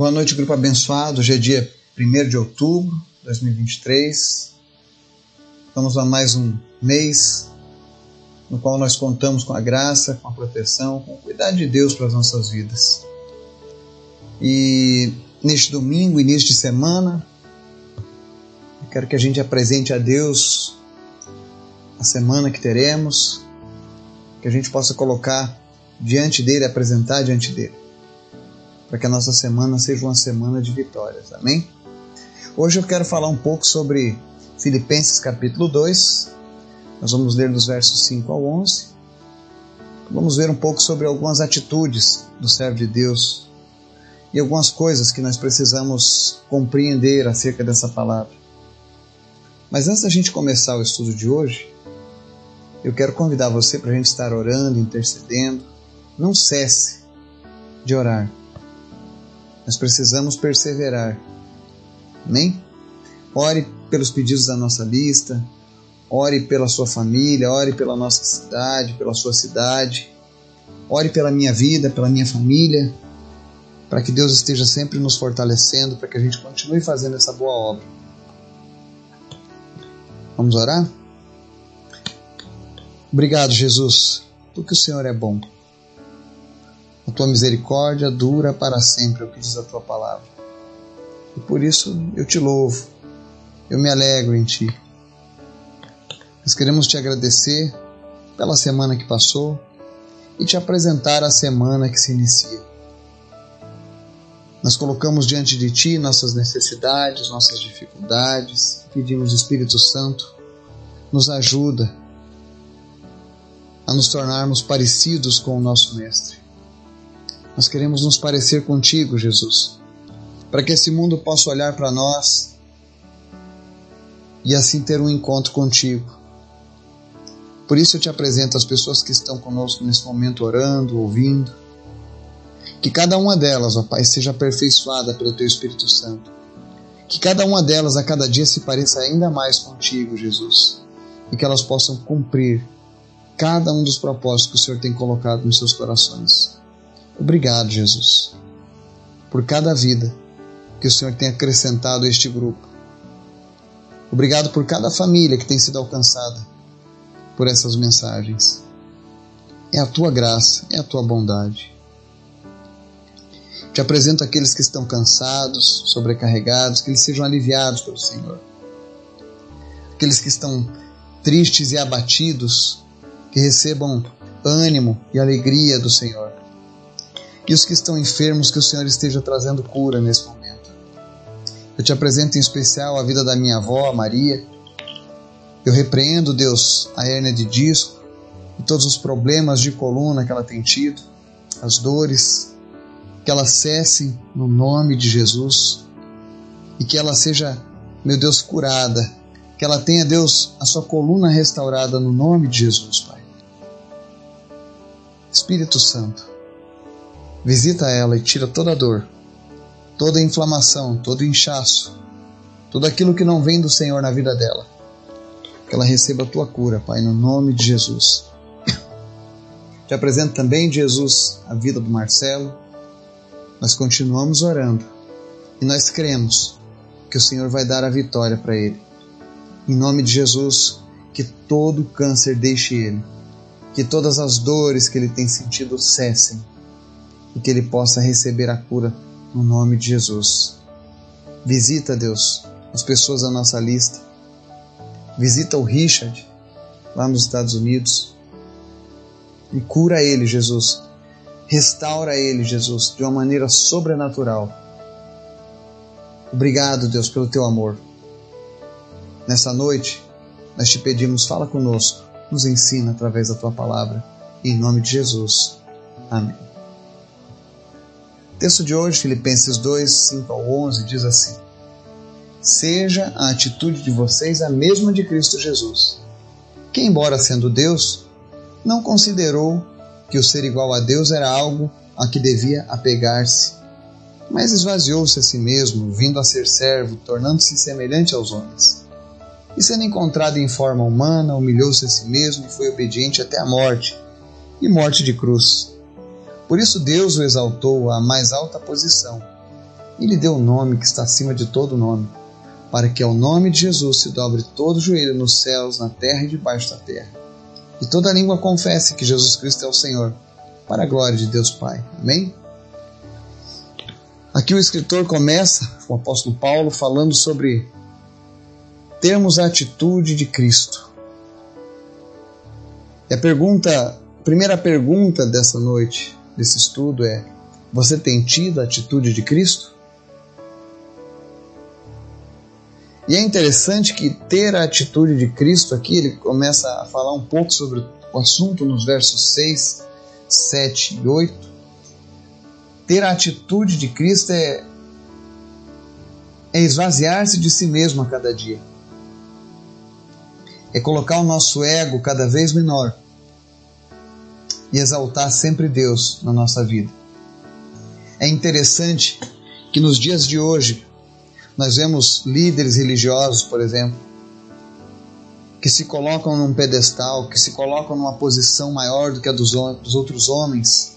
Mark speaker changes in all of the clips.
Speaker 1: Boa noite, grupo abençoado. Hoje é dia 1 de outubro de 2023. Vamos a mais um mês no qual nós contamos com a graça, com a proteção, com o cuidado de Deus para as nossas vidas. E neste domingo, início de semana, eu quero que a gente apresente a Deus a semana que teremos, que a gente possa colocar diante dele, apresentar diante dele para que a nossa semana seja uma semana de vitórias. Amém? Hoje eu quero falar um pouco sobre Filipenses capítulo 2. Nós vamos ler dos versos 5 ao 11. Vamos ver um pouco sobre algumas atitudes do servo de Deus e algumas coisas que nós precisamos compreender acerca dessa palavra. Mas antes da gente começar o estudo de hoje, eu quero convidar você para a gente estar orando, intercedendo. Não cesse de orar. Nós precisamos perseverar. Amém? Ore pelos pedidos da nossa lista, ore pela sua família, ore pela nossa cidade, pela sua cidade, ore pela minha vida, pela minha família, para que Deus esteja sempre nos fortalecendo, para que a gente continue fazendo essa boa obra. Vamos orar? Obrigado, Jesus, porque o Senhor é bom. A tua misericórdia dura para sempre, é o que diz a tua palavra. E por isso eu te louvo, eu me alegro em ti. Nós queremos te agradecer pela semana que passou e te apresentar a semana que se inicia. Nós colocamos diante de Ti nossas necessidades, nossas dificuldades, pedimos Espírito Santo, nos ajuda a nos tornarmos parecidos com o nosso Mestre. Nós queremos nos parecer contigo, Jesus, para que esse mundo possa olhar para nós e assim ter um encontro contigo. Por isso eu te apresento as pessoas que estão conosco nesse momento orando, ouvindo. Que cada uma delas, ó Pai, seja aperfeiçoada pelo Teu Espírito Santo. Que cada uma delas a cada dia se pareça ainda mais contigo, Jesus. E que elas possam cumprir cada um dos propósitos que o Senhor tem colocado nos seus corações. Obrigado, Jesus, por cada vida que o Senhor tem acrescentado a este grupo. Obrigado por cada família que tem sido alcançada por essas mensagens. É a tua graça, é a tua bondade. Te apresento aqueles que estão cansados, sobrecarregados, que eles sejam aliviados pelo Senhor. Aqueles que estão tristes e abatidos, que recebam ânimo e alegria do Senhor e os que estão enfermos, que o Senhor esteja trazendo cura nesse momento. Eu te apresento em especial a vida da minha avó, Maria. Eu repreendo, Deus, a hérnia de disco e todos os problemas de coluna que ela tem tido, as dores, que elas cessem no nome de Jesus e que ela seja, meu Deus, curada, que ela tenha, Deus, a sua coluna restaurada no nome de Jesus, Pai. Espírito Santo, Visita ela e tira toda a dor, toda a inflamação, todo o inchaço, tudo aquilo que não vem do Senhor na vida dela. Que ela receba a tua cura, Pai, no nome de Jesus. Te apresento também, Jesus, a vida do Marcelo. Nós continuamos orando e nós cremos que o Senhor vai dar a vitória para ele. Em nome de Jesus, que todo câncer deixe ele, que todas as dores que ele tem sentido cessem e que ele possa receber a cura no nome de Jesus. Visita, Deus, as pessoas da nossa lista. Visita o Richard, lá nos Estados Unidos. E cura ele, Jesus. Restaura ele, Jesus, de uma maneira sobrenatural. Obrigado, Deus, pelo teu amor. Nessa noite, nós te pedimos, fala conosco, nos ensina através da tua palavra. Em nome de Jesus. Amém texto de hoje, Filipenses 2, 5 ao 11, diz assim: Seja a atitude de vocês a mesma de Cristo Jesus, que, embora sendo Deus, não considerou que o ser igual a Deus era algo a que devia apegar-se, mas esvaziou-se a si mesmo, vindo a ser servo, tornando-se semelhante aos homens. E sendo encontrado em forma humana, humilhou-se a si mesmo e foi obediente até a morte e morte de cruz por isso Deus o exaltou à mais alta posição e lhe deu o um nome que está acima de todo nome, para que ao nome de Jesus se dobre todo joelho nos céus, na terra e debaixo da terra. E toda língua confesse que Jesus Cristo é o Senhor, para a glória de Deus Pai. Amém? Aqui o escritor começa, o apóstolo Paulo, falando sobre termos a atitude de Cristo. E a pergunta, a primeira pergunta dessa noite, desse estudo é: você tem tido a atitude de Cristo? E é interessante que ter a atitude de Cristo aqui, ele começa a falar um pouco sobre o assunto nos versos 6, 7 e 8. Ter a atitude de Cristo é, é esvaziar-se de si mesmo a cada dia. É colocar o nosso ego cada vez menor e exaltar sempre Deus na nossa vida. É interessante que nos dias de hoje nós vemos líderes religiosos, por exemplo, que se colocam num pedestal, que se colocam numa posição maior do que a dos, dos outros homens,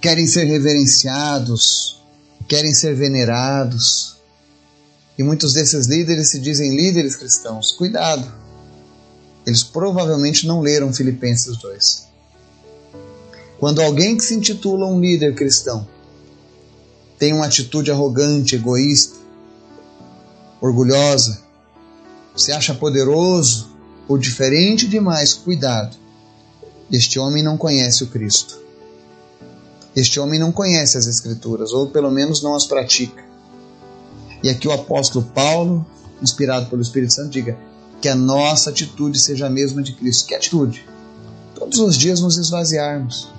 Speaker 1: querem ser reverenciados, querem ser venerados. E muitos desses líderes se dizem líderes cristãos. Cuidado! Eles provavelmente não leram Filipenses 2. Quando alguém que se intitula um líder cristão tem uma atitude arrogante, egoísta, orgulhosa, se acha poderoso ou diferente demais, cuidado. Este homem não conhece o Cristo. Este homem não conhece as Escrituras, ou pelo menos não as pratica. E aqui o apóstolo Paulo, inspirado pelo Espírito Santo, diga que a nossa atitude seja a mesma de Cristo. Que atitude? Todos os dias nos esvaziarmos.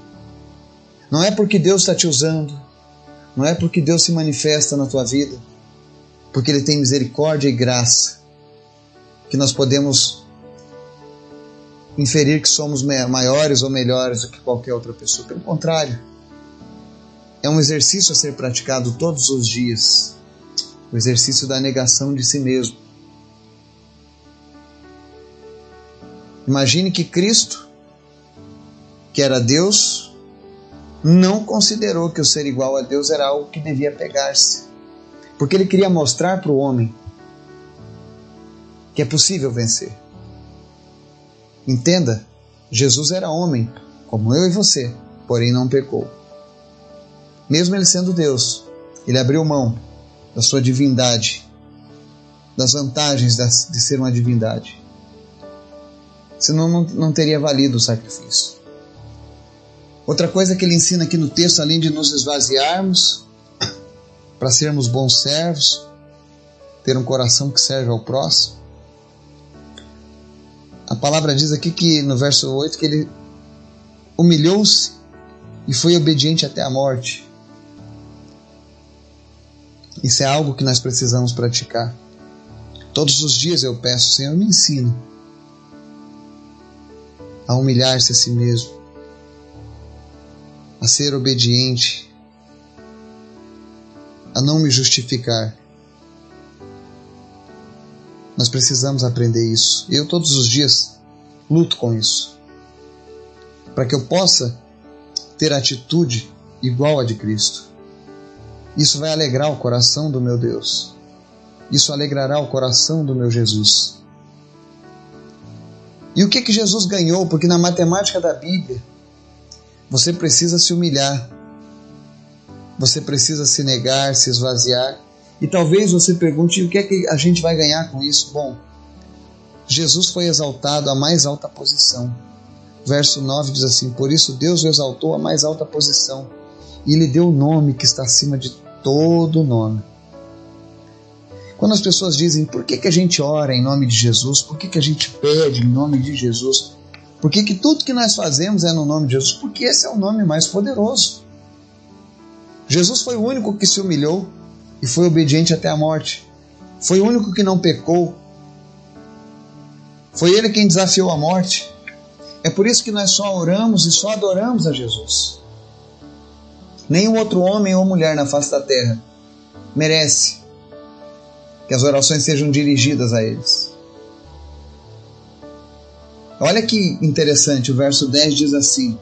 Speaker 1: Não é porque Deus está te usando, não é porque Deus se manifesta na tua vida, porque Ele tem misericórdia e graça, que nós podemos inferir que somos maiores ou melhores do que qualquer outra pessoa. Pelo contrário, é um exercício a ser praticado todos os dias. O exercício da negação de si mesmo. Imagine que Cristo, que era Deus, não considerou que o ser igual a Deus era algo que devia pegar-se, porque ele queria mostrar para o homem que é possível vencer. Entenda, Jesus era homem, como eu e você, porém não pecou. Mesmo ele sendo Deus, ele abriu mão da sua divindade, das vantagens de ser uma divindade. Senão não, não teria valido o sacrifício. Outra coisa que ele ensina aqui no texto, além de nos esvaziarmos, para sermos bons servos, ter um coração que serve ao próximo. A palavra diz aqui que no verso 8 que ele humilhou-se e foi obediente até a morte. Isso é algo que nós precisamos praticar. Todos os dias eu peço, Senhor, me ensina a humilhar-se a si mesmo, a ser obediente, a não me justificar. Nós precisamos aprender isso. Eu todos os dias luto com isso. Para que eu possa ter atitude igual a de Cristo. Isso vai alegrar o coração do meu Deus. Isso alegrará o coração do meu Jesus. E o que que Jesus ganhou? Porque na matemática da Bíblia, você precisa se humilhar. Você precisa se negar, se esvaziar. E talvez você pergunte: o que é que a gente vai ganhar com isso? Bom, Jesus foi exaltado à mais alta posição. Verso 9 diz assim: Por isso Deus o exaltou à mais alta posição e lhe deu o nome que está acima de todo nome. Quando as pessoas dizem por que, que a gente ora em nome de Jesus, por que, que a gente pede em nome de Jesus, por que, que tudo que nós fazemos é no nome de Jesus? Porque esse é o nome mais poderoso. Jesus foi o único que se humilhou e foi obediente até a morte. Foi o único que não pecou. Foi ele quem desafiou a morte. É por isso que nós só oramos e só adoramos a Jesus. Nenhum outro homem ou mulher na face da terra merece que as orações sejam dirigidas a eles. Olha que interessante, o verso 10 diz assim: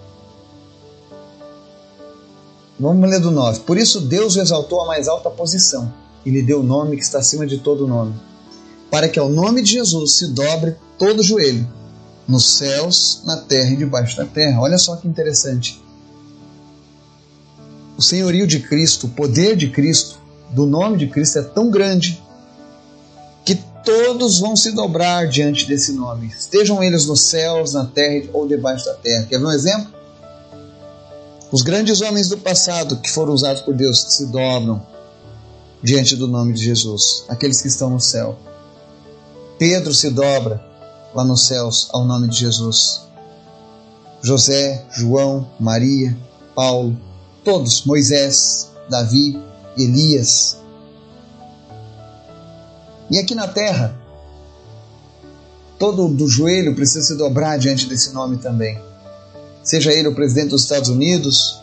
Speaker 1: Vamos ler do 9. Por isso Deus o exaltou à mais alta posição e lhe deu o nome que está acima de todo nome, para que ao nome de Jesus se dobre todo o joelho, nos céus, na terra e debaixo da terra. Olha só que interessante. O senhorio de Cristo, o poder de Cristo, do nome de Cristo é tão grande todos vão se dobrar diante desse nome, estejam eles nos céus, na terra ou debaixo da terra. Quer ver um exemplo? Os grandes homens do passado que foram usados por Deus se dobram diante do nome de Jesus, aqueles que estão no céu. Pedro se dobra lá nos céus ao nome de Jesus. José, João, Maria, Paulo, todos, Moisés, Davi, Elias. E aqui na terra, todo do joelho precisa se dobrar diante desse nome também. Seja ele o presidente dos Estados Unidos,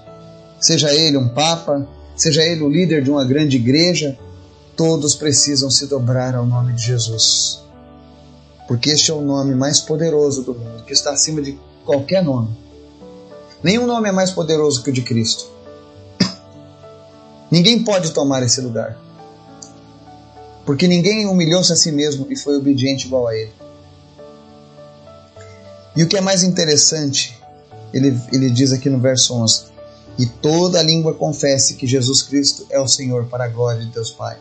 Speaker 1: seja ele um papa, seja ele o líder de uma grande igreja, todos precisam se dobrar ao nome de Jesus. Porque este é o nome mais poderoso do mundo, que está acima de qualquer nome. Nenhum nome é mais poderoso que o de Cristo. Ninguém pode tomar esse lugar. Porque ninguém humilhou-se a si mesmo e foi obediente igual a ele. E o que é mais interessante, ele, ele diz aqui no verso 11: E toda língua confesse que Jesus Cristo é o Senhor, para a glória de Deus Pai.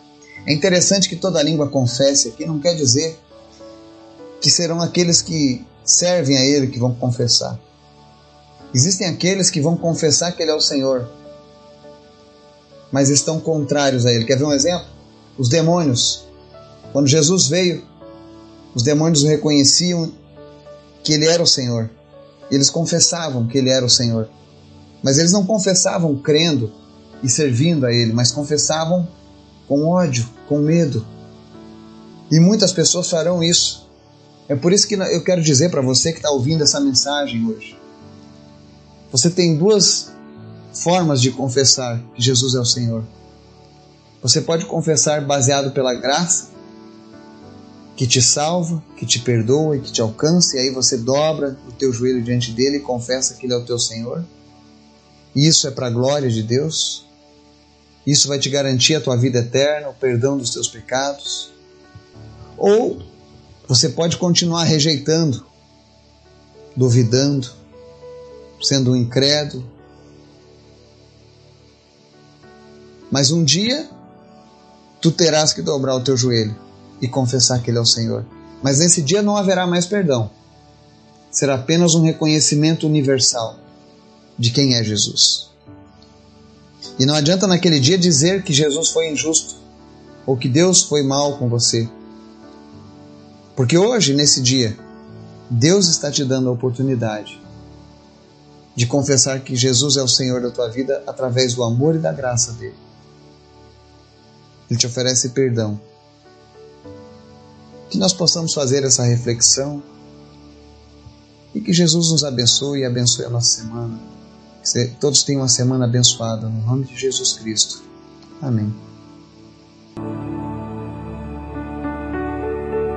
Speaker 1: É interessante que toda língua confesse aqui, não quer dizer que serão aqueles que servem a Ele que vão confessar. Existem aqueles que vão confessar que Ele é o Senhor, mas estão contrários a Ele. Quer ver um exemplo? Os demônios. Quando Jesus veio, os demônios reconheciam que Ele era o Senhor. Eles confessavam que Ele era o Senhor. Mas eles não confessavam crendo e servindo a Ele, mas confessavam com ódio, com medo. E muitas pessoas farão isso. É por isso que eu quero dizer para você que está ouvindo essa mensagem hoje. Você tem duas formas de confessar que Jesus é o Senhor. Você pode confessar baseado pela graça, que te salva, que te perdoa e que te alcança, e aí você dobra o teu joelho diante dele e confessa que ele é o teu Senhor. Isso é para a glória de Deus. Isso vai te garantir a tua vida eterna, o perdão dos teus pecados. Ou você pode continuar rejeitando, duvidando, sendo um incrédulo, Mas um dia tu terás que dobrar o teu joelho e confessar que Ele é o Senhor. Mas nesse dia não haverá mais perdão. Será apenas um reconhecimento universal de quem é Jesus. E não adianta naquele dia dizer que Jesus foi injusto ou que Deus foi mal com você. Porque hoje, nesse dia, Deus está te dando a oportunidade de confessar que Jesus é o Senhor da tua vida através do amor e da graça dele. Ele te oferece perdão. Que nós possamos fazer essa reflexão e que Jesus nos abençoe e abençoe a nossa semana. Que todos tenham uma semana abençoada, no nome de Jesus Cristo. Amém.